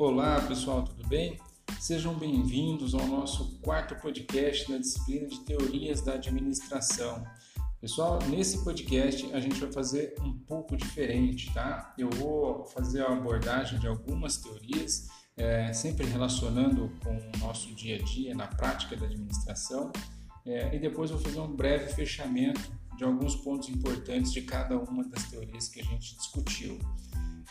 Olá pessoal, tudo bem? Sejam bem-vindos ao nosso quarto podcast na disciplina de Teorias da Administração. Pessoal, nesse podcast a gente vai fazer um pouco diferente, tá? Eu vou fazer a abordagem de algumas teorias, é, sempre relacionando com o nosso dia a dia na prática da administração, é, e depois vou fazer um breve fechamento de alguns pontos importantes de cada uma das teorias que a gente discutiu.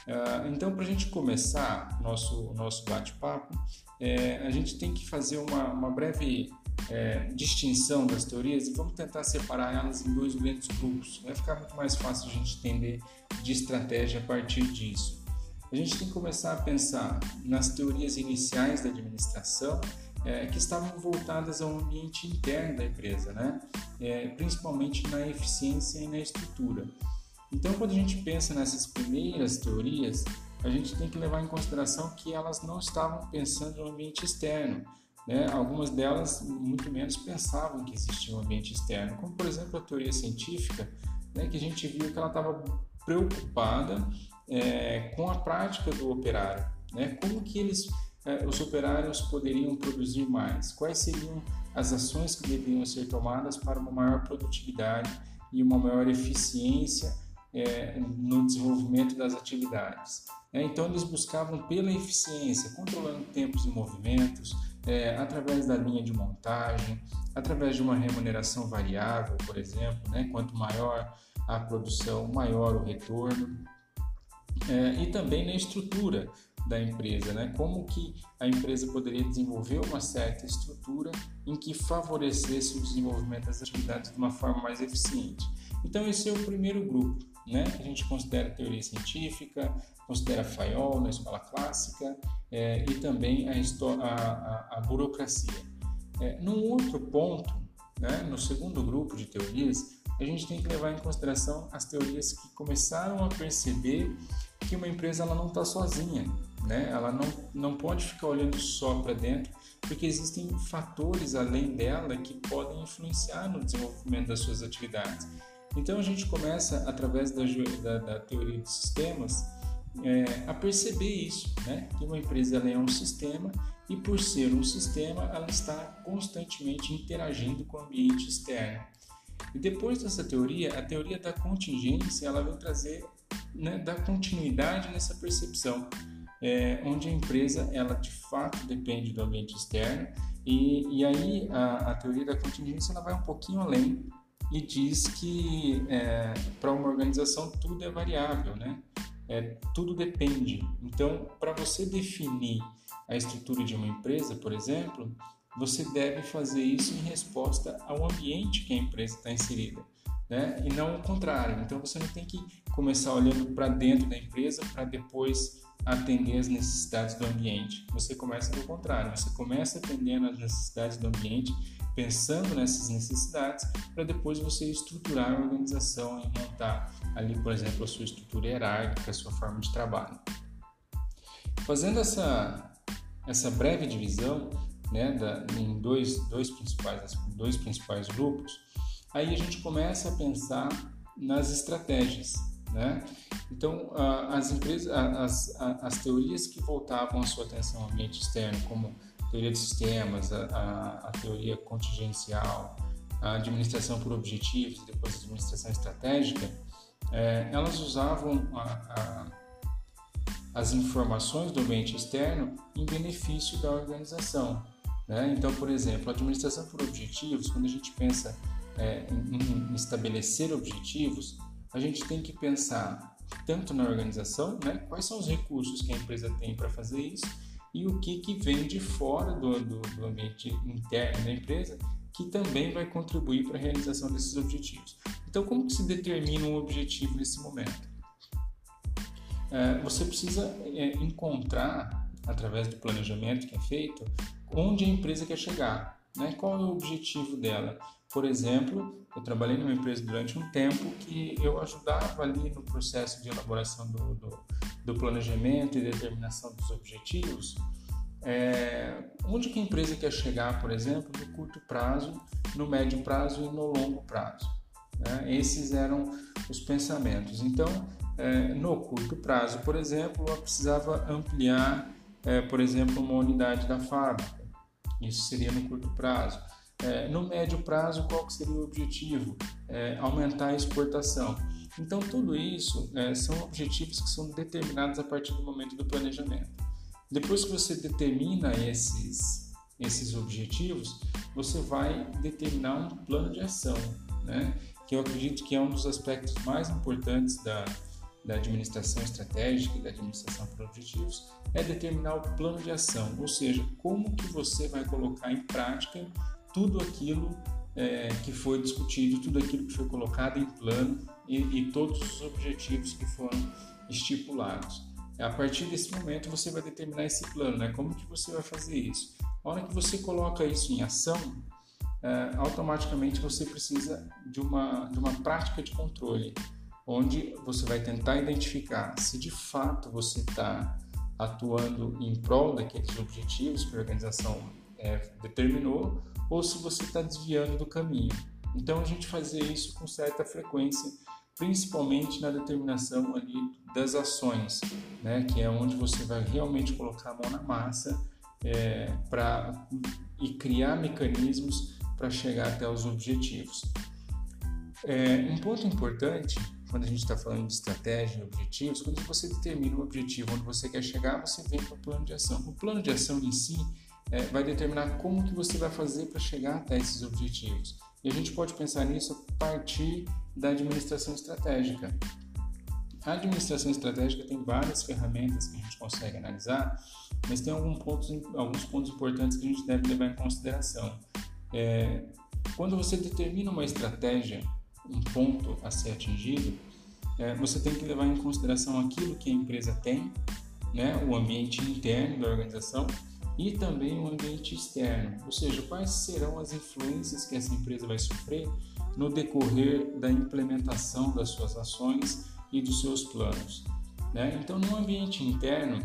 Uh, então, para a gente começar nosso nosso bate-papo, é, a gente tem que fazer uma, uma breve é, distinção das teorias e vamos tentar separar elas em dois grandes grupos. Vai ficar muito mais fácil a gente entender de estratégia a partir disso. A gente tem que começar a pensar nas teorias iniciais da administração é, que estavam voltadas ao ambiente interno da empresa, né? É, principalmente na eficiência e na estrutura. Então, quando a gente pensa nessas primeiras teorias, a gente tem que levar em consideração que elas não estavam pensando no ambiente externo. Né? Algumas delas, muito menos, pensavam que existia um ambiente externo, como, por exemplo, a teoria científica, né? que a gente viu que ela estava preocupada é, com a prática do operário. Né? Como que eles, é, os operários poderiam produzir mais? Quais seriam as ações que deveriam ser tomadas para uma maior produtividade e uma maior eficiência é, no desenvolvimento das atividades. É, então, eles buscavam pela eficiência, controlando tempos e movimentos, é, através da linha de montagem, através de uma remuneração variável, por exemplo, né? quanto maior a produção, maior o retorno, é, e também na estrutura da empresa, né? como que a empresa poderia desenvolver uma certa estrutura em que favorecesse o desenvolvimento das atividades de uma forma mais eficiente. Então, esse é o primeiro grupo né? que a gente considera teoria científica, considera Fayol na escola clássica é, e também a, a, a, burocracia. É, num outro ponto, né, no segundo grupo de teorias, a gente tem que levar em consideração as teorias que começaram a perceber que uma empresa ela não está sozinha, né? ela não, não pode ficar olhando só para dentro, porque existem fatores além dela que podem influenciar no desenvolvimento das suas atividades. Então a gente começa, através da, da, da teoria de sistemas, é, a perceber isso, né? que uma empresa é um sistema e por ser um sistema ela está constantemente interagindo com o ambiente externo. E depois dessa teoria, a teoria da contingência ela vem trazer né, da continuidade nessa percepção, é, onde a empresa ela de fato depende do ambiente externo e, e aí a, a teoria da contingência ela vai um pouquinho além e diz que é, para uma organização tudo é variável, né? É, tudo depende. Então, para você definir a estrutura de uma empresa, por exemplo, você deve fazer isso em resposta ao ambiente que a empresa está inserida, né? E não o contrário. Então, você não tem que começar olhando para dentro da empresa para depois atender as necessidades do ambiente. Você começa do contrário. Você começa atendendo as necessidades do ambiente pensando nessas necessidades para depois você estruturar a organização e montar ali, por exemplo, a sua estrutura hierárquica, a sua forma de trabalho. Fazendo essa, essa breve divisão né, da, em dois, dois, principais, dois principais grupos, aí a gente começa a pensar nas estratégias. Né? Então, as empresas, as, as teorias que voltavam a sua atenção ao ambiente externo, como teoria de sistemas, a, a, a teoria contingencial, a administração por objetivos, depois a administração estratégica, é, elas usavam a, as informações do ambiente externo em benefício da organização. Né? Então, por exemplo, a administração por objetivos, quando a gente pensa é, em, em estabelecer objetivos, a gente tem que pensar tanto na organização, né? quais são os recursos que a empresa tem para fazer isso, e o que, que vem de fora do, do, do ambiente interno da empresa que também vai contribuir para a realização desses objetivos. Então, como que se determina um objetivo nesse momento? É, você precisa é, encontrar, através do planejamento que é feito, onde a empresa quer chegar, né? qual é o objetivo dela. Por exemplo, eu trabalhei numa empresa durante um tempo que eu ajudava ali no processo de elaboração do, do, do planejamento e determinação dos objetivos. É, onde que a empresa quer chegar, por exemplo, no curto prazo, no médio prazo e no longo prazo. Né? Esses eram os pensamentos. Então, é, no curto prazo, por exemplo, eu precisava ampliar é, por exemplo, uma unidade da fábrica. Isso seria no curto prazo. É, no médio prazo, qual que seria o objetivo? É, aumentar a exportação. Então, tudo isso é, são objetivos que são determinados a partir do momento do planejamento. Depois que você determina esses, esses objetivos, você vai determinar um plano de ação, né? que eu acredito que é um dos aspectos mais importantes da, da administração estratégica e da administração por objetivos, é determinar o plano de ação, ou seja, como que você vai colocar em prática tudo aquilo é, que foi discutido, tudo aquilo que foi colocado em plano e, e todos os objetivos que foram estipulados. A partir desse momento você vai determinar esse plano, né? Como que você vai fazer isso? A hora que você coloca isso em ação, é, automaticamente você precisa de uma, de uma prática de controle, onde você vai tentar identificar se de fato você está atuando em prol daqueles objetivos que a organização é, determinou ou se você está desviando do caminho. Então a gente fazer isso com certa frequência, principalmente na determinação ali das ações, né, que é onde você vai realmente colocar a mão na massa é, para e criar mecanismos para chegar até os objetivos. É, um ponto importante quando a gente está falando de estratégia e objetivos, quando você determina o objetivo onde você quer chegar, você vem para o plano de ação. O plano de ação em si é, vai determinar como que você vai fazer para chegar até esses objetivos. E a gente pode pensar nisso a partir da administração estratégica. A administração estratégica tem várias ferramentas que a gente consegue analisar, mas tem alguns pontos, alguns pontos importantes que a gente deve levar em consideração. É, quando você determina uma estratégia, um ponto a ser atingido, é, você tem que levar em consideração aquilo que a empresa tem, né, o ambiente interno da organização e também o ambiente externo, ou seja, quais serão as influências que essa empresa vai sofrer no decorrer da implementação das suas ações e dos seus planos. Né? Então, no ambiente interno,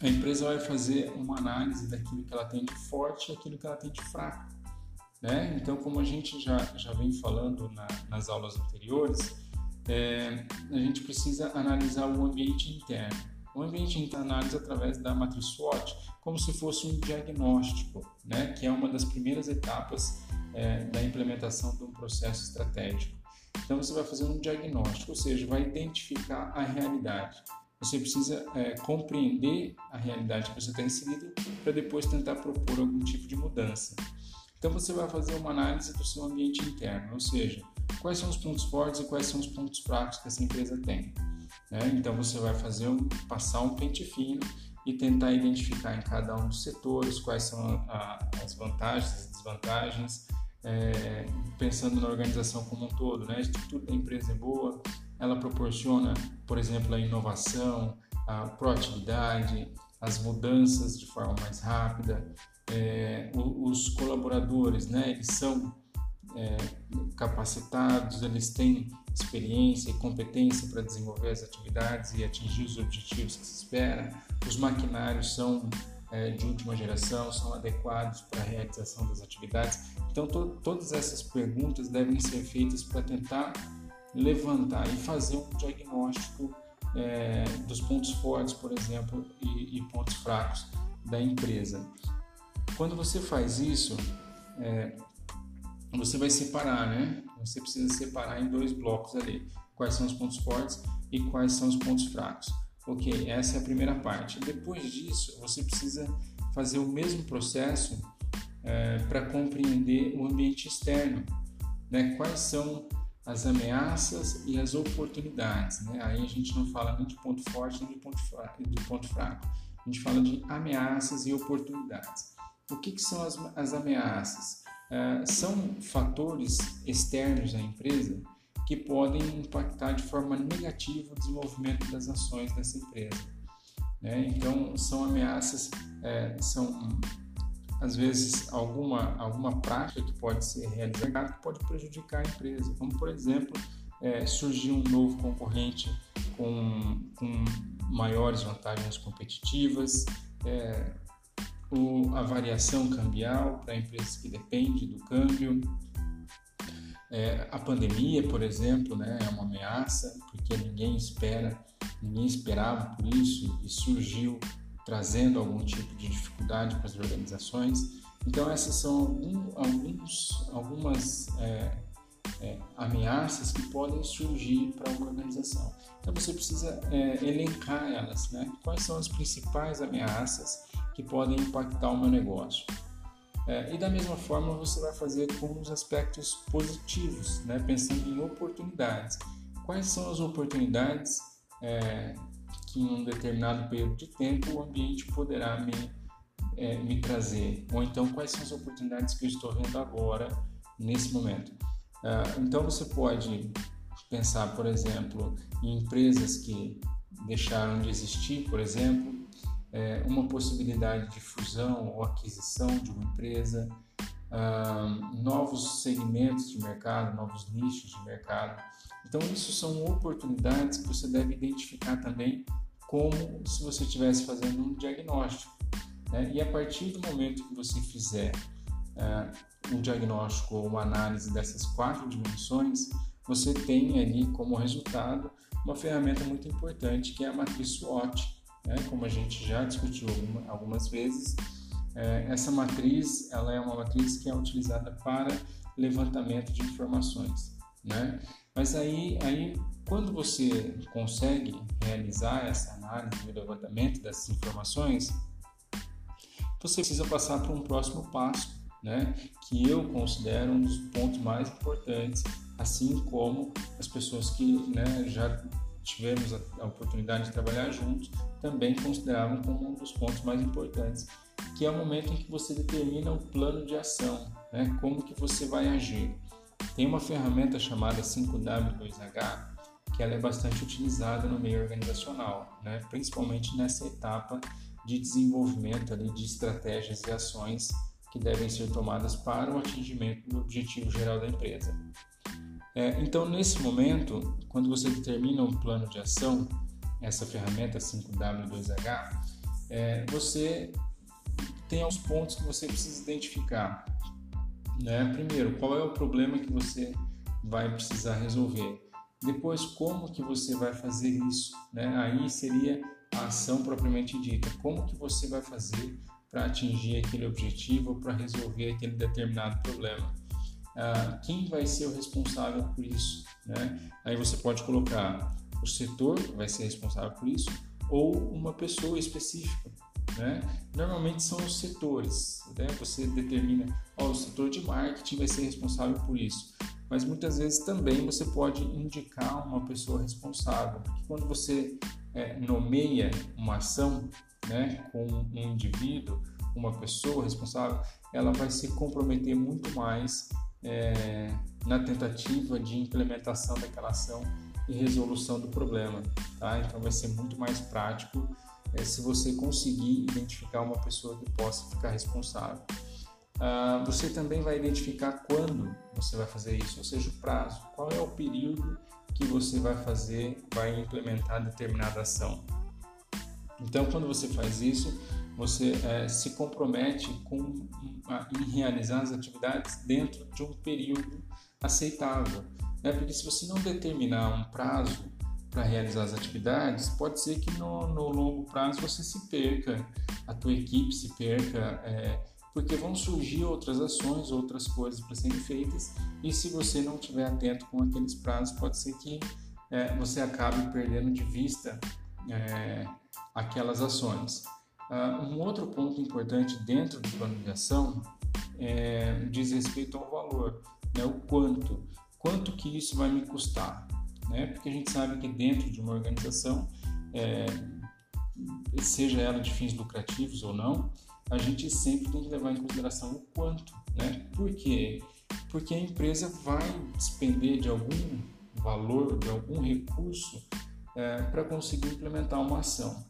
a empresa vai fazer uma análise daquilo que ela tem de forte e aquilo que ela tem de fraco. Né? Então, como a gente já, já vem falando na, nas aulas anteriores, é, a gente precisa analisar o ambiente interno. O ambiente interno analisa através da matriz SWOT, como se fosse um diagnóstico, né, que é uma das primeiras etapas é, da implementação de um processo estratégico. Então você vai fazer um diagnóstico, ou seja, vai identificar a realidade. Você precisa é, compreender a realidade que você está inserido para depois tentar propor algum tipo de mudança. Então você vai fazer uma análise do seu ambiente interno, ou seja, quais são os pontos fortes e quais são os pontos fracos que essa empresa tem. Né? Então você vai fazer um, passar um pente fino e tentar identificar em cada um dos setores quais são a, as vantagens e desvantagens, é, pensando na organização como um todo. Né? A estrutura da empresa é boa, ela proporciona, por exemplo, a inovação, a proatividade, as mudanças de forma mais rápida, é, os colaboradores, né, eles são é, capacitados, eles têm experiência e competência para desenvolver as atividades e atingir os objetivos que se espera. Os maquinários são é, de última geração, são adequados para a realização das atividades. Então, to todas essas perguntas devem ser feitas para tentar levantar e fazer um diagnóstico é, dos pontos fortes, por exemplo, e, e, pontos fracos da empresa. Quando você faz isso, é, você vai separar, né? Você precisa separar em dois blocos ali. Quais são os pontos fortes e quais são os pontos fracos. Ok, essa é a primeira parte. Depois disso, você precisa fazer o mesmo processo é, para compreender o ambiente externo. Né? Quais são as ameaças e as oportunidades. Né? Aí a gente não fala nem de ponto forte nem de ponto fraco. De ponto fraco. A gente fala de ameaças e oportunidades. O que, que são as, as ameaças? É, são fatores externos à empresa que podem impactar de forma negativa o desenvolvimento das ações dessa empresa. Né? Então, são ameaças, é, são às vezes alguma, alguma prática que pode ser realizada que pode prejudicar a empresa, como por exemplo, é, surgir um novo concorrente com, com maiores vantagens competitivas, é, a variação cambial para empresas que dependem do câmbio. É, a pandemia, por exemplo, né, é uma ameaça, porque ninguém espera, ninguém esperava por isso e surgiu trazendo algum tipo de dificuldade para as organizações. Então essas são algum, alguns, algumas é, é, ameaças que podem surgir para uma organização. Então você precisa é, elencar elas, né? Quais são as principais ameaças que podem impactar o meu negócio? É, e da mesma forma você vai fazer com os aspectos positivos, né? pensando em oportunidades. Quais são as oportunidades é, que em um determinado período de tempo o ambiente poderá me, é, me trazer? Ou então quais são as oportunidades que eu estou vendo agora, nesse momento? É, então você pode pensar, por exemplo, em empresas que deixaram de existir, por exemplo, é, uma possibilidade de fusão ou aquisição de uma empresa, novos segmentos de mercado, novos nichos de mercado. Então, isso são oportunidades que você deve identificar também como se você estivesse fazendo um diagnóstico. Né? E a partir do momento que você fizer um diagnóstico ou uma análise dessas quatro dimensões, você tem ali como resultado uma ferramenta muito importante que é a matriz SWOT, né? Como a gente já discutiu algumas vezes, é, essa matriz ela é uma matriz que é utilizada para levantamento de informações, né? Mas aí, aí quando você consegue realizar essa análise e levantamento dessas informações, você precisa passar para um próximo passo, né? Que eu considero um dos pontos mais importantes, assim como as pessoas que né, já tivemos a oportunidade de trabalhar juntos, também consideravam como um dos pontos mais importantes, que é o momento em que você determina o plano de ação, né? como que você vai agir. Tem uma ferramenta chamada 5W2H, que ela é bastante utilizada no meio organizacional, né? principalmente nessa etapa de desenvolvimento ali, de estratégias e ações que devem ser tomadas para o atingimento do objetivo geral da empresa. É, então, nesse momento, quando você determina um plano de ação, essa ferramenta 5W2H, é, você tem alguns pontos que você precisa identificar. Né? Primeiro, qual é o problema que você vai precisar resolver? Depois, como que você vai fazer isso? Né? Aí seria a ação propriamente dita. Como que você vai fazer para atingir aquele objetivo, para resolver aquele determinado problema? Ah, quem vai ser o responsável por isso. Né? Aí você pode colocar o setor vai ser responsável por isso ou uma pessoa específica. Né? Normalmente são os setores. Né? Você determina, oh, o setor de marketing vai ser responsável por isso. Mas muitas vezes também você pode indicar uma pessoa responsável, porque quando você é, nomeia uma ação né, com um indivíduo, uma pessoa responsável, ela vai se comprometer muito mais é, na tentativa de implementação daquela ação e resolução do problema. Tá? Então vai ser muito mais prático é, se você conseguir identificar uma pessoa que possa ficar responsável. Ah, você também vai identificar quando você vai fazer isso, ou seja, o prazo. Qual é o período que você vai fazer, vai implementar determinada ação. Então, quando você faz isso, você é, se compromete com, em realizar as atividades dentro de um período aceitável. Né? Porque se você não determinar um prazo para realizar as atividades, pode ser que no, no, longo prazo você se perca, a tua equipe se perca, é, porque vão surgir outras ações, outras coisas para serem feitas, e se você não estiver atento com aqueles prazos, pode ser que é, você acabe perdendo de vista é, aquelas ações. Uh, um outro ponto importante dentro do plano de ação é, diz respeito ao valor, né? o quanto, quanto que isso vai me custar, né? porque a gente sabe que dentro de uma organização, é, seja ela de fins lucrativos ou não, a gente sempre tem que levar em consideração o quanto, né? Por quê? Porque a empresa vai despender de algum valor, de algum recurso é, para conseguir implementar uma ação.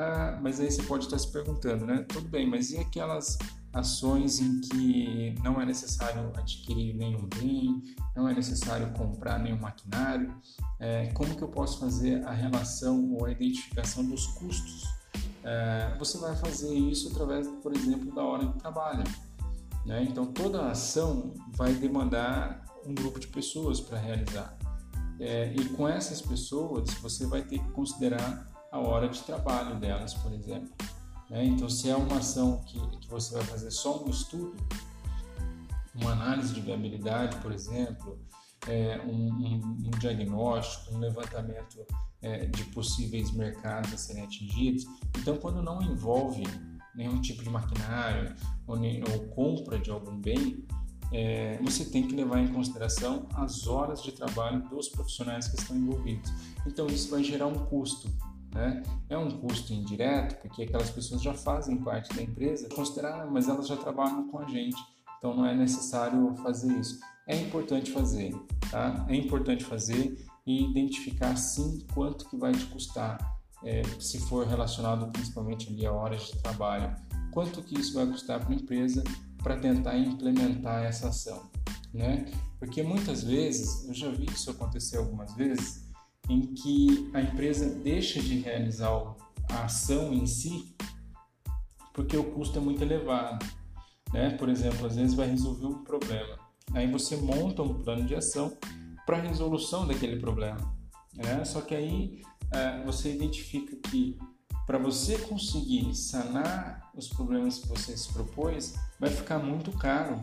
Ah, mas aí você pode estar se perguntando, né? Tudo bem, mas e aquelas ações em que não é necessário adquirir nenhum bem, não é necessário comprar nenhum maquinário? É, como que eu posso fazer a relação ou a identificação dos custos? É, você vai fazer isso através, por exemplo, da hora de trabalho. Né? Então, toda ação vai demandar um grupo de pessoas para realizar. É, e com essas pessoas, você vai ter que considerar a hora de trabalho delas, por exemplo. Né? Então, se é uma ação que, que você vai fazer só um estudo, uma análise de viabilidade, por exemplo, é, um, um, um, diagnóstico, um levantamento é, de possíveis mercados a serem atingidos. Então, quando não envolve nenhum tipo de maquinário ou, ou compra de algum bem, é, você tem que levar em consideração as horas de trabalho dos profissionais que estão envolvidos. Então, isso vai gerar um custo. Né? É um custo indireto, porque aquelas pessoas já fazem parte da empresa, considerar, mas elas já trabalham com a gente, então não é necessário fazer isso. É importante fazer, tá? É importante fazer e identificar sim quanto que vai te custar, é, se for relacionado principalmente ali a horas de trabalho, quanto que isso vai custar para a empresa para tentar implementar essa ação, né? Porque muitas vezes, eu já vi isso acontecer algumas vezes, em que a empresa deixa de realizar a ação em si porque o custo é muito elevado, né? Por exemplo, às vezes vai resolver um problema, aí você monta um plano de ação para a resolução daquele problema, né? Só que aí é, você identifica que para você conseguir sanar os problemas que você se propôs, vai ficar muito caro,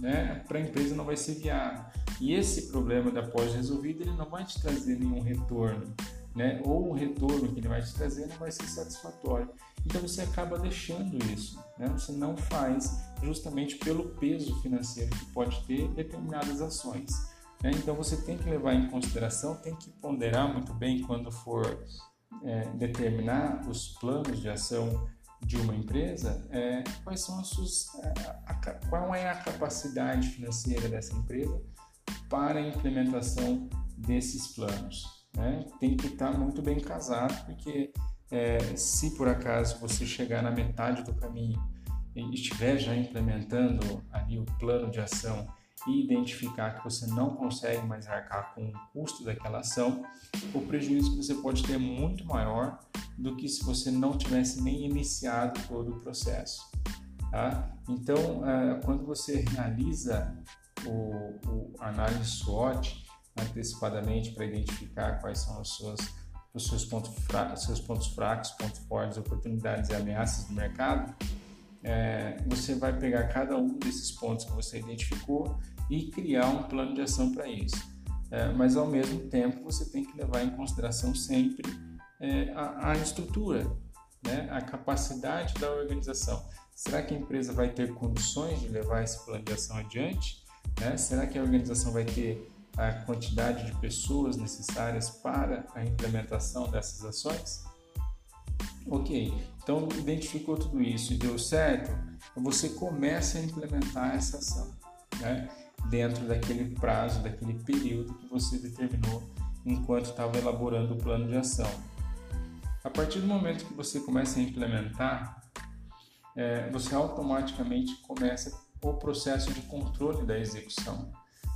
né? Para a empresa não vai ser viável. E esse problema da pós resolvido, ele não vai te trazer nenhum retorno, né? Ou o retorno que ele vai te trazer não vai ser satisfatório. Então você acaba deixando isso, né? Você não faz justamente pelo peso financeiro que pode ter determinadas ações. Né? Então você tem que levar em consideração, tem que ponderar muito bem quando for é, determinar os planos de ação de uma empresa, é, quais são as suas, a, a, qual é a capacidade financeira dessa empresa para a implementação desses planos. Né? Tem que estar muito bem casado, porque é, se por acaso você chegar na metade do caminho e estiver já implementando ali o plano de ação e identificar que você não consegue mais arcar com o custo daquela ação, o prejuízo que você pode ter é muito maior do que se você não tivesse nem iniciado todo o processo. Tá? Então, é, quando você realiza o, o análise SWOT antecipadamente para identificar quais são os seus, os seus, pontos fracos, seus pontos fracos, pontos fortes, oportunidades e ameaças do mercado, é, você vai pegar cada um desses pontos que você identificou e criar um plano de ação para isso. É, mas ao mesmo tempo você tem que levar em consideração sempre é, a, a, estrutura, né? a capacidade da organização. Será que a empresa vai ter condições de levar esse plano de ação adiante? Né? Será que a organização vai ter a quantidade de pessoas necessárias para a implementação dessas ações? Ok, então identificou tudo isso e deu certo, você começa a implementar essa ação, né? dentro daquele prazo, daquele período que você determinou enquanto estava elaborando o plano de ação. A partir do momento que você começa a implementar, é, você automaticamente começa o processo de controle da execução,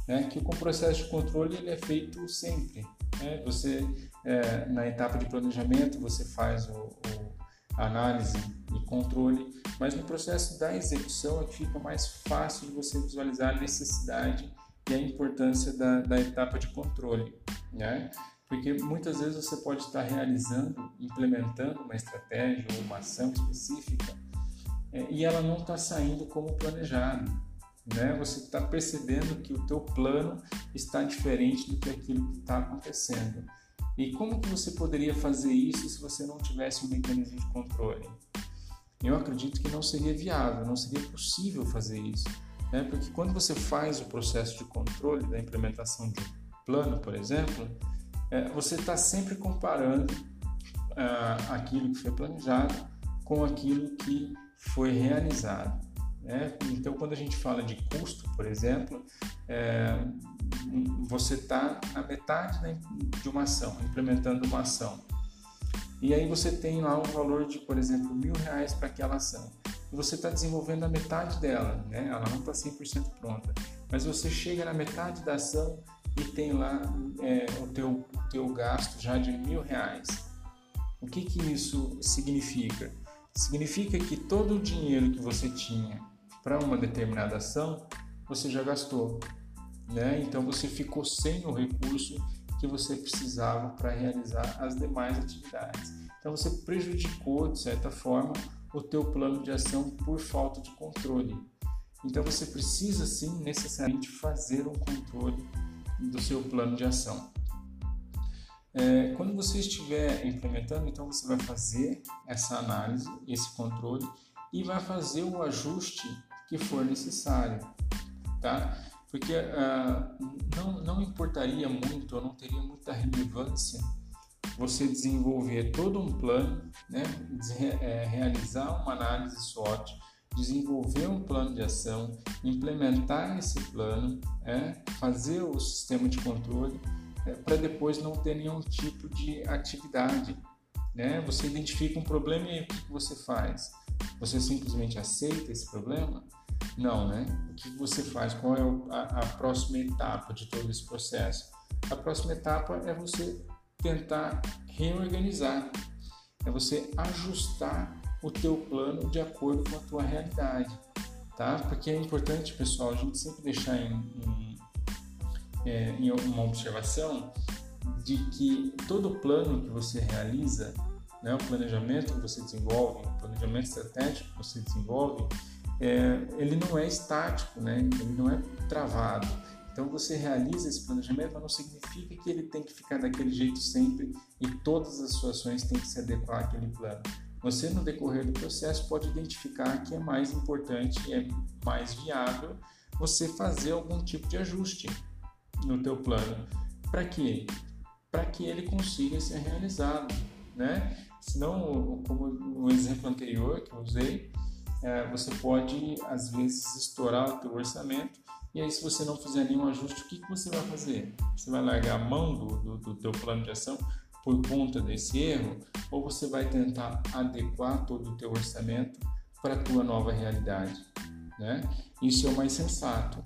né? que o processo de controle ele é feito sempre. Né? Você, é, na etapa de planejamento, você faz o, o análise e controle, mas no processo da execução é que fica mais fácil de você visualizar a necessidade e a importância da, da etapa de controle, né? Porque muitas vezes você pode estar realizando, implementando uma estratégia ou uma ação específica é, e ela não está saindo como planejado, né? Você está percebendo que o teu plano está diferente do que aquilo que está acontecendo. E como que você poderia fazer isso se você não tivesse um mecanismo de controle? Eu acredito que não seria viável, não seria possível fazer isso, né? Porque quando você faz o processo de controle da implementação de um plano, por exemplo, é, você está sempre comparando ah, aquilo que foi planejado com aquilo que foi realizado. Né? Então, quando a gente fala de custo, por exemplo, é, você está na metade de uma ação, implementando uma ação. E aí você tem lá um valor de, por exemplo, mil reais para aquela ação. E você está desenvolvendo a metade dela, né? ela não está 100% pronta. Mas você chega na metade da ação e tem lá é, o teu, teu gasto já de mil reais. O que, que isso significa? Significa que todo o dinheiro que você tinha para uma determinada ação, você já gastou né? Então você ficou sem o recurso que você precisava para realizar as demais atividades. Então você prejudicou de certa forma o teu plano de ação por falta de controle. Então você precisa sim necessariamente fazer um controle do seu plano de ação. É, quando você estiver implementando, então você vai fazer essa análise, esse controle e vai fazer o ajuste que for necessário, tá? Porque uh, não, não importaria muito, ou não teria muita relevância você desenvolver todo um plano, né? É, realizar uma análise SWOT, desenvolver um plano de ação, implementar esse plano, é, fazer o sistema de controle é, para depois não ter nenhum tipo de atividade. Né? Você identifica um problema e o que você faz? Você simplesmente aceita esse problema? Não, né? O que você faz? Qual é a, a próxima etapa de todo esse processo? A próxima etapa é você tentar reorganizar, é você ajustar o teu plano de acordo com a tua realidade, tá? Porque é importante, pessoal, a gente sempre deixar em, em, é, em uma observação de que todo plano que você realiza, né, o planejamento que você desenvolve, o planejamento estratégico que você desenvolve, é, ele não é estático, né? Ele não é travado. Então você realiza esse planejamento, mas não significa que ele tem que ficar daquele jeito sempre e todas as suas ações têm que se adequar àquele plano. Você no decorrer do processo pode identificar que é mais importante, é mais viável você fazer algum tipo de ajuste no teu plano. Para quê? Para que ele consiga ser realizado, né? Senão, como no exemplo anterior que eu usei, é, você pode às vezes estourar o teu orçamento e aí se você não fizer nenhum ajuste, o que, que você vai fazer? Você vai largar a mão do, do, do teu plano de ação por conta desse erro ou você vai tentar adequar todo o teu orçamento para a tua nova realidade, né? Isso é o mais sensato.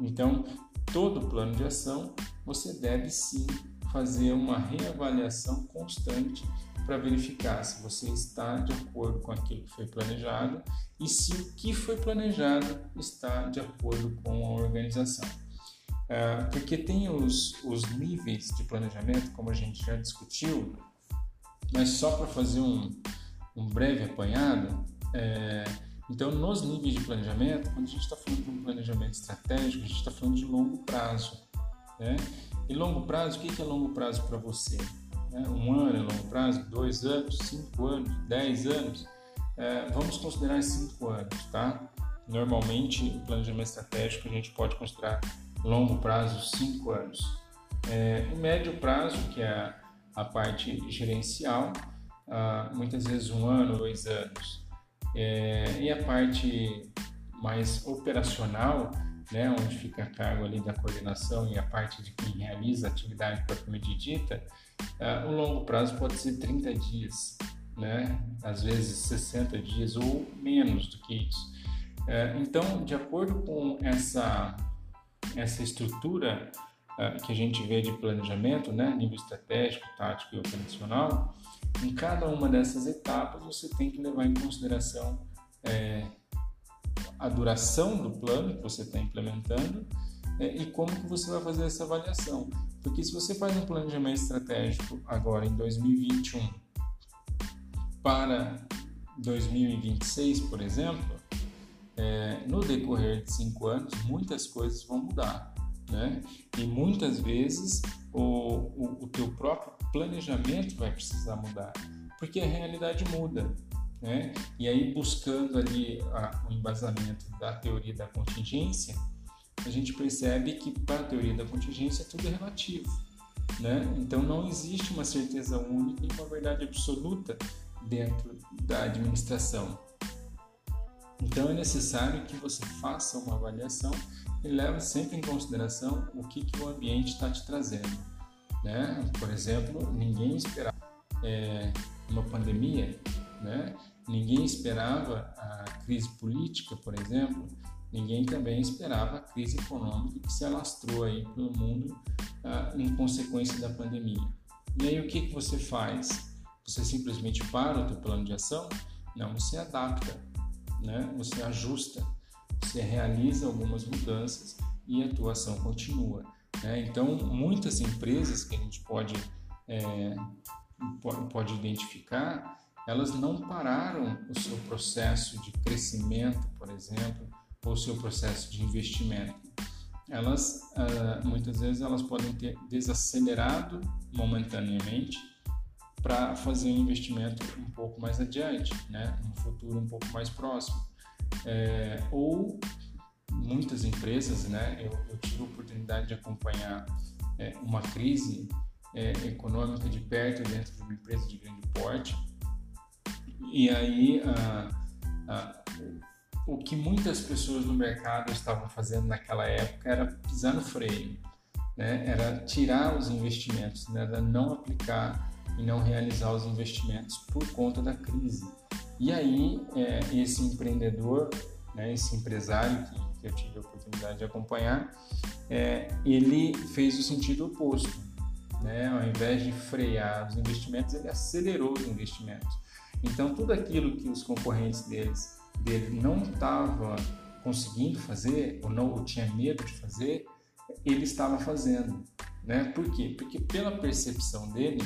Então, todo plano de ação você deve sim fazer uma reavaliação constante para verificar se você está de acordo com aquilo que foi planejado e se o que foi planejado está de acordo com a organização. É, porque tem os, os níveis de planejamento, como a gente já discutiu, mas só para fazer um, um breve apanhado, é, então nos níveis de planejamento, quando a gente está falando de um planejamento estratégico, a gente está falando de longo prazo. Né? E longo prazo, o que é longo prazo para você? né? um ano é longo prazo, dois anos, cinco anos, dez anos, é, vamos considerar cinco anos, tá? Normalmente, o planejamento estratégico a gente pode considerar longo prazo, cinco anos. É, o médio prazo, que é a parte gerencial, ah, muitas vezes um ano, dois anos. É, e a parte mais operacional, né, onde fica a cargo ali da coordenação e a parte de quem realiza a atividade propriamente dita, uh, o longo prazo pode ser 30 dias, né, às vezes 60 dias ou menos do que isso. Uh, então, de acordo com essa, essa estrutura uh, que a gente vê de planejamento, né, nível estratégico, tático e operacional, em cada uma dessas etapas você tem que levar em consideração é, a duração do plano que você está implementando é, e como que você vai fazer essa avaliação. Porque se você faz um planejamento estratégico agora em 2021 para 2026, por exemplo, é, no decorrer de cinco anos, muitas coisas vão mudar, né? E muitas vezes o, o, o teu próprio planejamento vai precisar mudar, porque a realidade muda. Né? E aí, buscando ali a, o embasamento da teoria da contingência, a gente percebe que para a teoria da contingência tudo é relativo. Né? Então, não existe uma certeza única e uma verdade absoluta dentro da administração. Então, é necessário que você faça uma avaliação e leve sempre em consideração o que, que o ambiente está te trazendo. Né? Por exemplo, ninguém esperava é, uma pandemia, né? Ninguém esperava a crise política, por exemplo, ninguém também esperava a crise econômica que se alastrou aí pelo mundo ah, em consequência da pandemia. E aí o que, que você faz? Você simplesmente para o teu plano de ação? Não, você adapta, né? você ajusta, você realiza algumas mudanças e a tua ação continua. Né? Então, muitas empresas que a gente pode, é, pode identificar, elas não pararam o seu processo de crescimento, por exemplo, ou o seu processo de investimento. Elas, uh, muitas vezes, elas podem ter desacelerado momentaneamente para fazer um investimento um pouco mais adiante, né? um futuro um pouco mais próximo. É, ou muitas empresas, né? eu, eu tive a oportunidade de acompanhar é, uma crise é, econômica de perto dentro de uma empresa de grande porte, e aí o que muitas pessoas no mercado estavam fazendo naquela época era pisar no freio, né? era tirar os investimentos, né? era não aplicar e não realizar os investimentos por conta da crise. E aí, é, esse empreendedor, né, esse empresário que, que, eu tive a oportunidade de acompanhar, é, ele fez o sentido oposto. Né? Ao invés de frear os investimentos, ele acelerou os investimentos. Então, tudo aquilo que os concorrentes deles, dele não estavam conseguindo fazer, ou não ou tinha medo de fazer, ele estava fazendo. Né? Por quê? Porque pela percepção dele,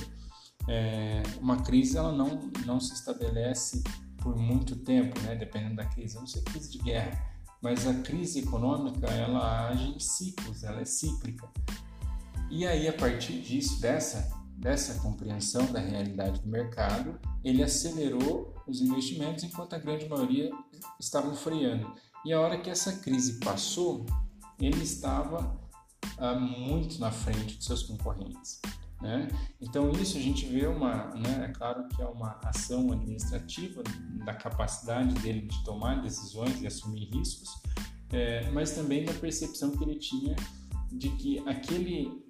é, uma crise ela não, não se estabelece por muito tempo, né? dependendo da crise. não sei crise de guerra, mas a crise econômica ela age em ciclos, ela é cíclica. E aí, a partir disso, dessa, dessa compreensão da realidade do mercado, ele acelerou os investimentos enquanto a grande maioria estavam freando. E a hora que essa crise passou, ele estava ah, muito na frente de seus concorrentes. Né? Então isso a gente vê uma, né, é claro que é uma ação administrativa da capacidade dele de tomar decisões e assumir riscos, é, mas também da percepção que ele tinha de que aquele,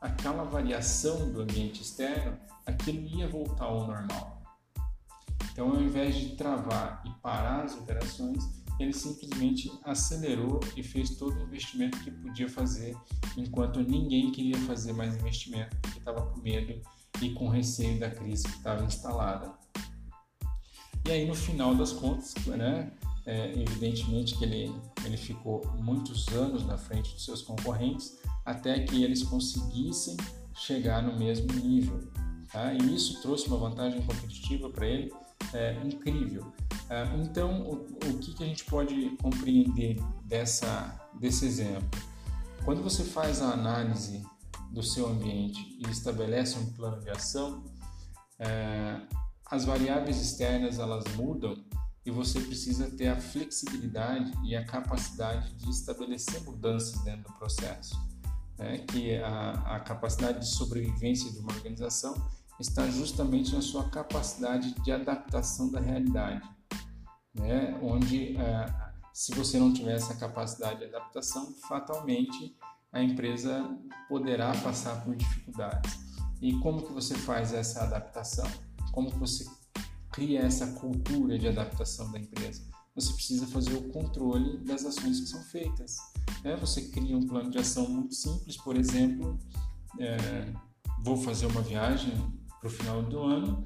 aquela variação do ambiente externo, aquilo ia voltar ao normal. Então, ao invés de travar e parar as operações, ele simplesmente acelerou e fez todo o investimento que podia fazer, enquanto ninguém queria fazer mais investimento porque estava com medo e com receio da crise que estava instalada. E aí, no final das contas, né, é, evidentemente que ele, ele ficou muitos anos na frente dos seus concorrentes até que eles conseguissem chegar no mesmo nível. Tá? E isso trouxe uma vantagem competitiva para ele é, incrível. É, então, o, o que, que a gente pode compreender dessa, desse exemplo? Quando você faz a análise do seu ambiente e estabelece um plano de ação, é, as variáveis externas elas mudam e você precisa ter a flexibilidade e a capacidade de estabelecer mudanças dentro do processo. Né? Que a, a capacidade de sobrevivência de uma organização está justamente na sua capacidade de adaptação da realidade né? onde é, se você não tiver essa capacidade de adaptação, fatalmente a empresa poderá passar por dificuldades. E como que você faz essa adaptação? Como que você cria essa cultura de adaptação da empresa? Você precisa fazer o controle das ações que são feitas. Né? Você cria um plano de ação muito simples, por exemplo, é, vou fazer uma viagem para o final do ano,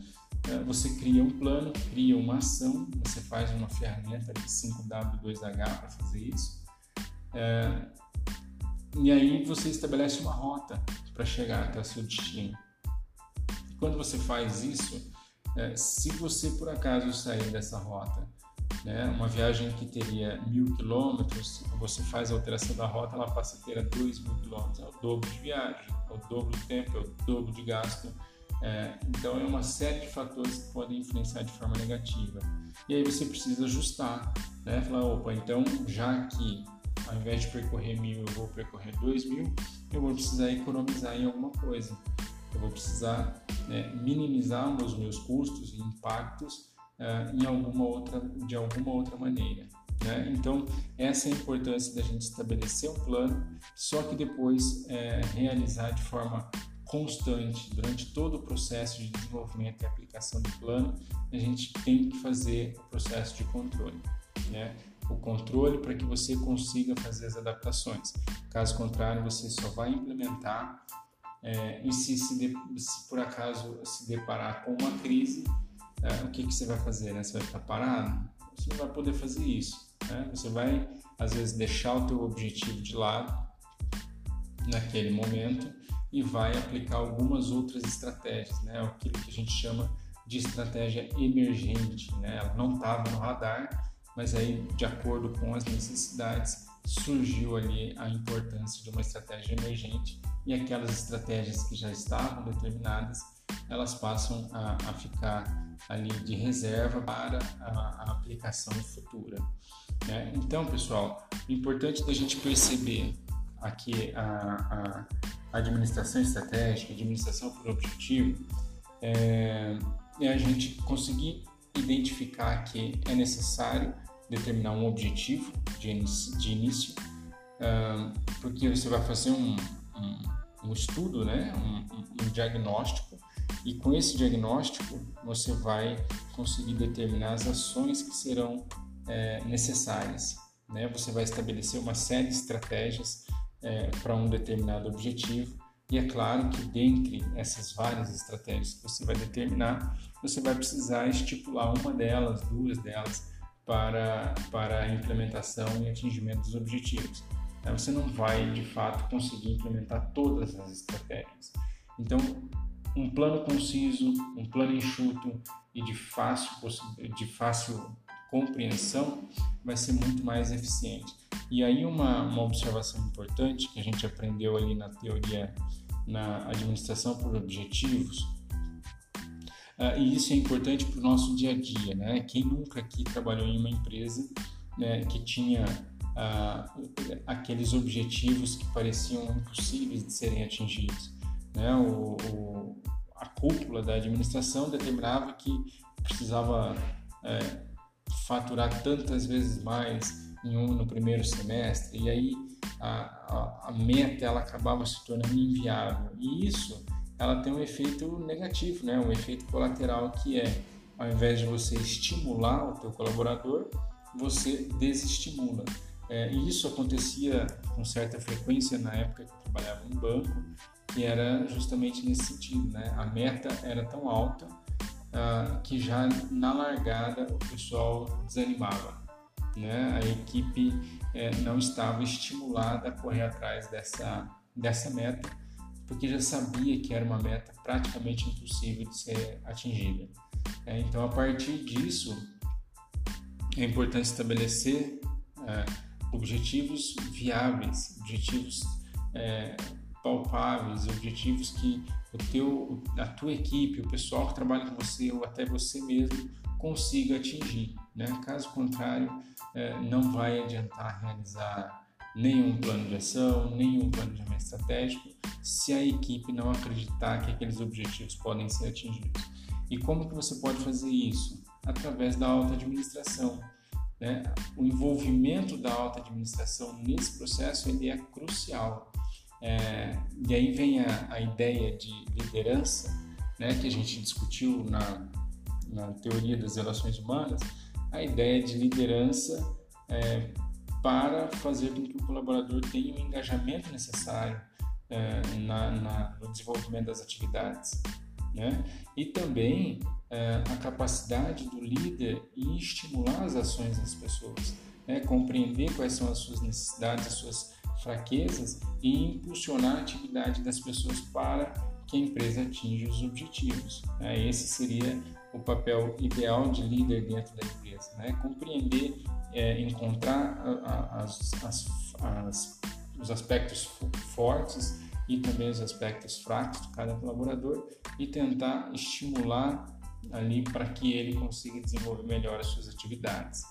é, você cria um plano, cria uma ação, você faz uma ferramenta de 5W2H para fazer isso. É, e aí você estabelece uma rota para chegar até o seu destino. Quando você faz isso, é, se você por acaso sair dessa rota, né, uma viagem que teria mil quilômetros, você faz a alteração da rota, ela passa a ter dois mil quilômetros, é o dobro de viagem, é o dobro de tempo, é o dobro de gasto é, então é uma série de fatores que podem influenciar de forma negativa. E aí você precisa ajustar, né? Falar, opa, então já que ao invés de percorrer mil eu vou percorrer dois mil, eu vou precisar economizar em alguma coisa. Eu vou precisar né, minimizar os meus custos e impactos uh, em alguma outra, de alguma outra maneira. Né? Então, essa é a importância da gente estabelecer um plano, só que depois é, realizar de forma constante durante todo o processo de desenvolvimento e aplicação do plano, a gente tem que fazer o processo de controle, né? O controle para que você consiga fazer as adaptações. Caso contrário, você só vai implementar é, e se, se, de, se, por acaso se deparar com uma crise, é, o que, que você vai fazer? Né? Você vai ficar parado? Você não vai poder fazer isso. Né? Você vai, às vezes, deixar o teu objetivo de lado naquele momento e vai aplicar algumas outras estratégias, né? aquilo que a gente chama de estratégia emergente, né? Ela não estava no radar, mas aí, de acordo com as necessidades, surgiu ali a importância de uma estratégia emergente e aquelas estratégias que já estavam determinadas, elas passam a, a ficar ali de reserva para a, a aplicação futura. Né? Então, pessoal, o importante da gente perceber aqui a, a administração estratégica, administração por objetivo, é, é a gente conseguir identificar que é necessário determinar um objetivo de de início uh, porque você vai fazer um, um, um estudo, né? Um, um, diagnóstico, e com esse diagnóstico você vai conseguir determinar as ações que serão é, necessárias. Né? Você vai estabelecer uma série de estratégias é, para um determinado objetivo, e é claro que dentre essas várias estratégias que você vai determinar, você vai precisar estipular uma delas, duas delas, para, para a implementação e atingimento dos objetivos. Então, você não vai, de fato, conseguir implementar todas as estratégias. Então, um plano conciso, um plano enxuto e de fácil, de fácil compreensão vai ser muito mais eficiente. E aí uma, uma observação importante que a gente aprendeu ali na teoria, na administração por objetivos, Uh, e isso é importante para o nosso dia a dia, né? Quem nunca aqui trabalhou em uma empresa né, que tinha uh, aqueles objetivos que pareciam impossíveis de serem atingidos, né? O, o, a cúpula da administração determinava que precisava é, faturar tantas vezes mais em um no primeiro semestre e aí a, a, a meta ela acabava se tornando inviável e isso ela tem um efeito negativo, né? um efeito colateral que é, ao invés de você estimular o teu colaborador, você desestimula. É, e isso acontecia com certa frequência na época que eu trabalhava em banco, que era justamente nesse sentido. Né? A meta era tão alta ah, que já na largada o pessoal desanimava. Né? A equipe é, não estava estimulada a correr atrás dessa, dessa meta porque já sabia que era uma meta praticamente impossível de ser atingida. É, então, a partir disso, é importante estabelecer é, objetivos viáveis, objetivos é, palpáveis, objetivos que o teu, a tua equipe, o pessoal que trabalha com você ou até você mesmo consiga atingir. Né? Caso contrário, é, não vai adiantar realizar nenhum plano de ação, nenhum planejamento estratégico, se a equipe não acreditar que aqueles objetivos podem ser atingidos. E como que você pode fazer isso? Através da alta administração. Né? O envolvimento da alta administração nesse processo ele é crucial. É, e aí vem a, a ideia de liderança, né, que a gente discutiu na, na teoria das relações humanas, a ideia de liderança é, para fazer com que o colaborador tenha o engajamento necessário é, na, na, no desenvolvimento das atividades. Né? E também é, a capacidade do líder em estimular as ações das pessoas, né? compreender quais são as suas necessidades, as suas fraquezas e impulsionar a atividade das pessoas para que a empresa atinja os objetivos. Né? Esse seria o papel ideal de líder dentro da empresa, né? compreender é, encontrar as, as, as, os aspectos fortes e também os aspectos fracos de cada colaborador e tentar estimular ali para que ele consiga desenvolver melhor as suas atividades.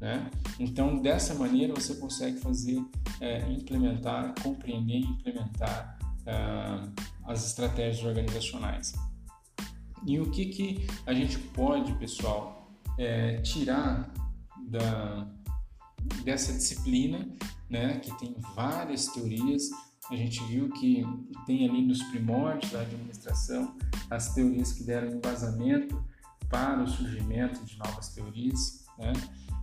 Né? Então, dessa maneira, você consegue fazer, é, implementar, compreender e implementar é, as estratégias organizacionais. E o que, que a gente pode, pessoal, é, tirar da, dessa disciplina, né, que tem várias teorias. A gente viu que tem ali nos primórdios da administração as teorias que deram embasamento para o surgimento de novas teorias, né?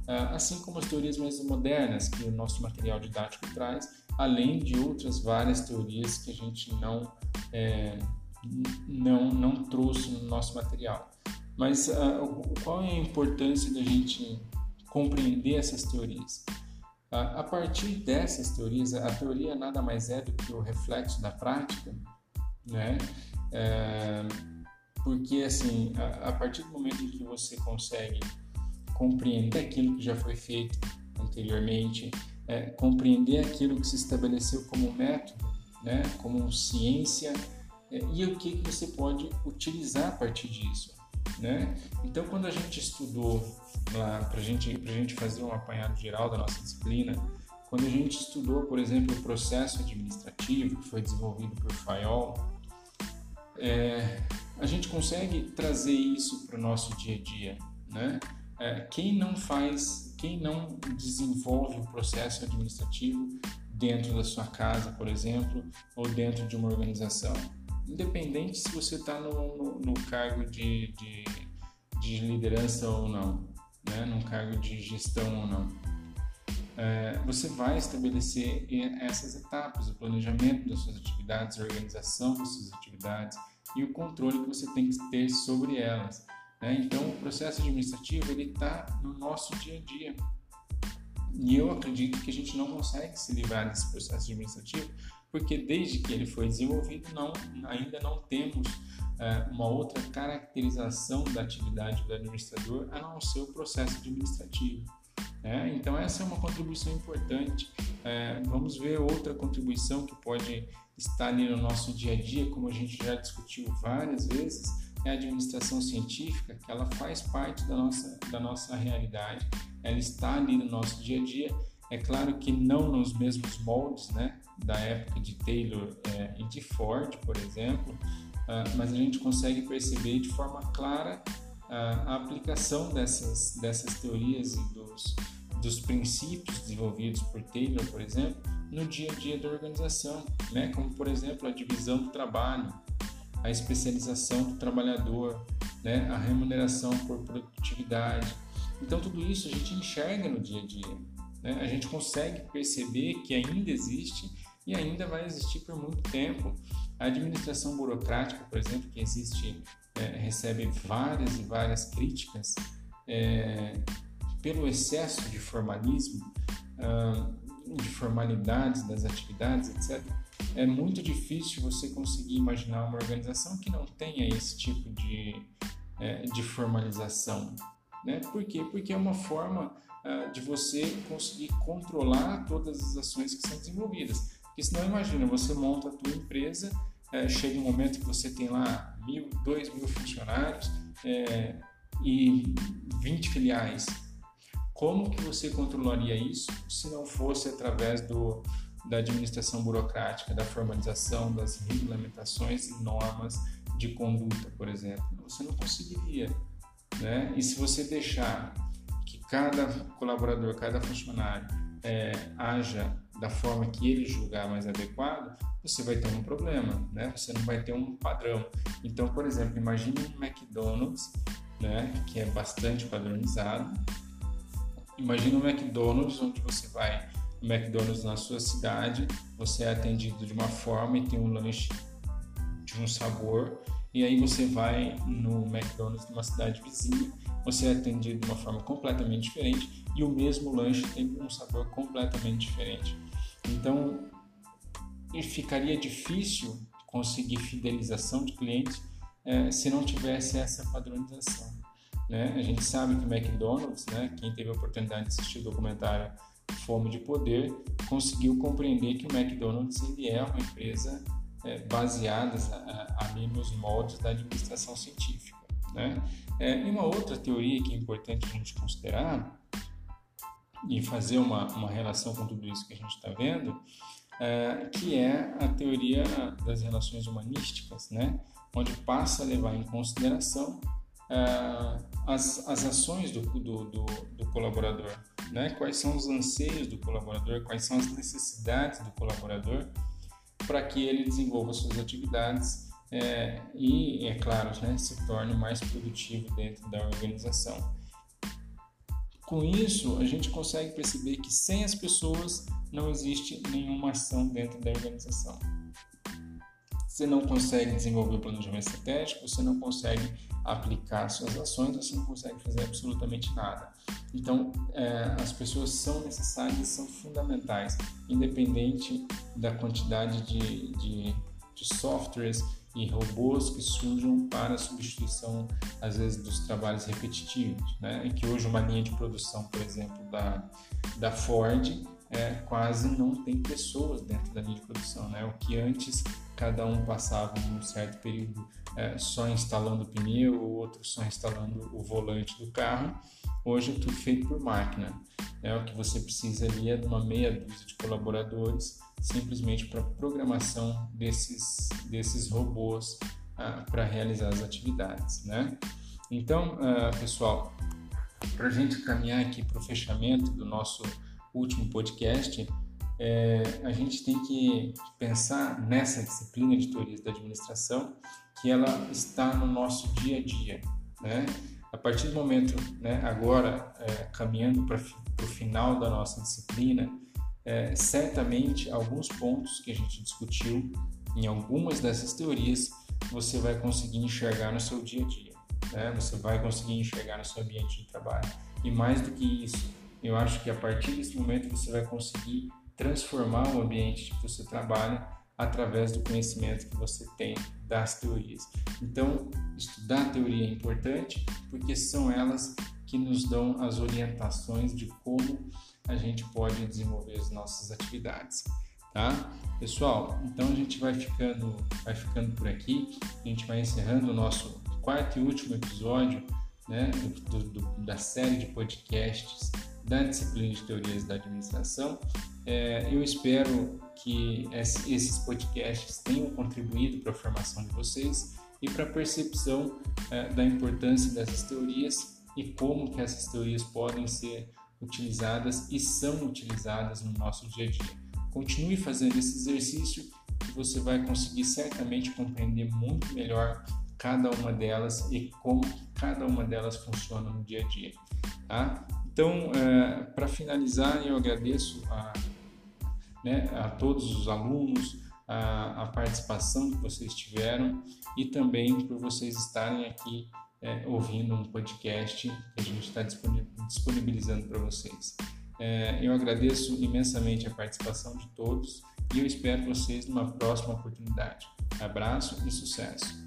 Ah, assim como as teorias mais modernas que o nosso material didático traz, além de outras várias teorias que a gente não, é, não, não trouxe no nosso material. Mas uh, qual é a importância da gente compreender essas teorias. A partir dessas teorias, a teoria nada mais é do que o reflexo da prática, né? É, porque assim, a, a, partir do momento em que você consegue compreender aquilo que já foi feito anteriormente, é, compreender aquilo que se estabeleceu como método, né, como ciência, é, e o que, que você pode utilizar a partir disso. Né? Então, quando a gente estudou lá, para gente, a gente fazer um apanhado geral da nossa disciplina, quando a gente estudou, por exemplo, o processo administrativo que foi desenvolvido por Fayol, é, a gente consegue trazer isso para o nosso dia a dia, né? É, quem não faz, quem não desenvolve o processo administrativo dentro da sua casa, por exemplo, ou dentro de uma organização, independente se você está no, no, no, cargo de, de, de, liderança ou não, né? num cargo de gestão ou não, é, você vai estabelecer essas etapas, o planejamento das suas atividades, a organização das suas atividades, e o controle que você tem que ter sobre elas. Né? Então, o processo administrativo ele está no nosso dia a dia. E eu acredito que a gente não consegue se livrar desse processo administrativo, porque desde que ele foi desenvolvido, não, ainda não temos é, uma outra caracterização da atividade do administrador a não ser o processo administrativo. Né? Então, essa é uma contribuição importante. É, vamos ver outra contribuição que pode está ali no nosso dia a dia, como a gente já discutiu várias vezes, é a administração científica, que ela faz parte da nossa, da nossa realidade, ela está ali no nosso dia a dia. É claro que não nos mesmos moldes né, da época de Taylor é, e de Ford, por exemplo, uh, mas a gente consegue perceber de forma clara uh, a aplicação dessas, dessas teorias e dos, dos princípios desenvolvidos por Taylor, por exemplo, no dia a dia da organização, né? como por exemplo a divisão do trabalho, a especialização do trabalhador, né? a remuneração por produtividade. Então tudo isso a gente enxerga no dia a dia. Né? A gente consegue perceber que ainda existe e ainda vai existir por muito tempo. A administração burocrática, por exemplo, que existe, é, recebe várias e várias críticas é, pelo excesso de formalismo. Ah, de formalidades das atividades, etc., é muito difícil você conseguir imaginar uma organização que não tenha esse tipo de, é, de formalização. Né? Por quê? Porque é uma forma uh, de você conseguir controlar todas as ações que são desenvolvidas. Porque senão, imagina, você monta a tua empresa, é, chega um momento que você tem lá mil, dois mil funcionários é, e 20 filiais como que você controlaria isso se não fosse através do, da administração burocrática, da formalização das regulamentações e normas de conduta, por exemplo? Você não conseguiria. Né? E se você deixar que cada colaborador, cada funcionário é, haja da forma que ele julgar mais adequado, você vai ter um problema, né? Você não vai ter um padrão. Então, por exemplo, imagine um McDonald's, né, que é bastante padronizado, Imagina um McDonald's onde você vai McDonald's na sua cidade, você é atendido de uma forma e tem um lanche de um sabor, e aí você vai no McDonald's de uma cidade vizinha, você é atendido de uma forma completamente diferente e o mesmo lanche tem um sabor completamente diferente. Então, ficaria difícil conseguir fidelização de clientes é, se não tivesse essa padronização. Né? A gente sabe que o McDonald's, né, quem teve a oportunidade de assistir o documentário Fome de Poder, conseguiu compreender que o McDonald's ele é uma empresa é, baseada ali nos moldes da administração científica. Né? É, e uma outra teoria que é importante a gente considerar e fazer uma, uma relação com tudo isso que a gente está vendo, é, que é a teoria das relações humanísticas, né? onde passa a levar em consideração é, as, as ações do, do, do, do, colaborador, né? quais são os anseios do colaborador, quais são as necessidades do colaborador para que ele desenvolva suas atividades é, e, é claro, né, se torne mais produtivo dentro da organização. Com isso, a gente consegue perceber que sem as pessoas não existe nenhuma ação dentro da organização. Você não consegue desenvolver o planejamento estratégico, você não consegue aplicar suas ações, você não consegue fazer absolutamente nada. Então, é, as pessoas são necessárias, são fundamentais, independente da quantidade de, de de softwares e robôs que surjam para substituição, às vezes, dos trabalhos repetitivos. Né? Em que hoje uma linha de produção, por exemplo, da, da Ford, é, quase não tem pessoas dentro da linha de produção. Né? O que antes cada um passava um certo período é, só instalando o pneu, o outro só instalando o volante do carro, hoje é tudo feito por máquina. É, o que você precisa ali é de uma meia dúzia de colaboradores simplesmente para programação desses, desses robôs ah, para realizar as atividades. Né? Então, ah, pessoal, para a gente caminhar aqui para o fechamento do nosso último podcast, é, a gente tem que pensar nessa disciplina de teorias da administração que ela está no nosso dia a dia, né? A partir do momento, né, agora é, caminhando para o final da nossa disciplina, é, certamente alguns pontos que a gente discutiu em algumas dessas teorias você vai conseguir enxergar no seu dia a dia, né? Você vai conseguir enxergar no seu ambiente de trabalho. E mais do que isso, eu acho que a partir desse momento você vai conseguir transformar o ambiente que você trabalha através do conhecimento que você tem das teorias. Então, estudar teoria é importante porque são elas que nos dão as orientações de como a gente pode desenvolver as nossas atividades, tá? Pessoal, então a gente vai ficando, vai ficando por aqui, a gente vai encerrando o nosso quarto e último episódio né, do, do, da série de podcasts da disciplina de teorias da administração. É, eu espero que esses podcasts tenham contribuído para a formação de vocês e para a percepção é, da importância dessas teorias e como que essas teorias podem ser utilizadas e são utilizadas no nosso dia a dia. Continue fazendo esse exercício que você vai conseguir certamente compreender muito melhor cada uma delas e como cada uma delas funciona no dia a dia. Tá? Então, é, para finalizar, eu agradeço a, né, a todos os alunos, a, a, participação que vocês tiveram e também por vocês estarem aqui é, ouvindo um podcast que a gente está disponibilizando para vocês. É, eu agradeço imensamente a participação de todos e eu espero vocês numa próxima oportunidade. Abraço e sucesso!